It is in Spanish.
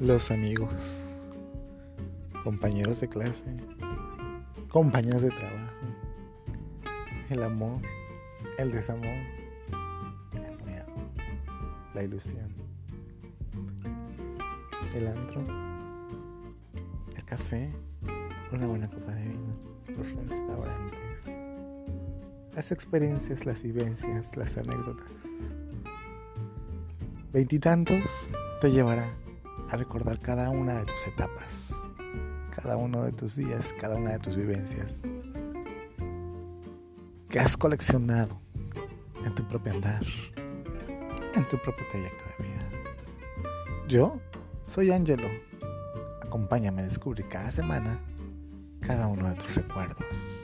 los amigos, compañeros de clase, compañeros de trabajo, el amor, el desamor, el noviazgo, la ilusión, el antro, el café, una buena copa de vino, los restaurantes, las experiencias, las vivencias, las anécdotas. Veintitantos te llevará a recordar cada una de tus etapas, cada uno de tus días, cada una de tus vivencias que has coleccionado en tu propio andar, en tu propio trayecto de vida. Yo soy Angelo. Acompáñame a descubrir cada semana cada uno de tus recuerdos.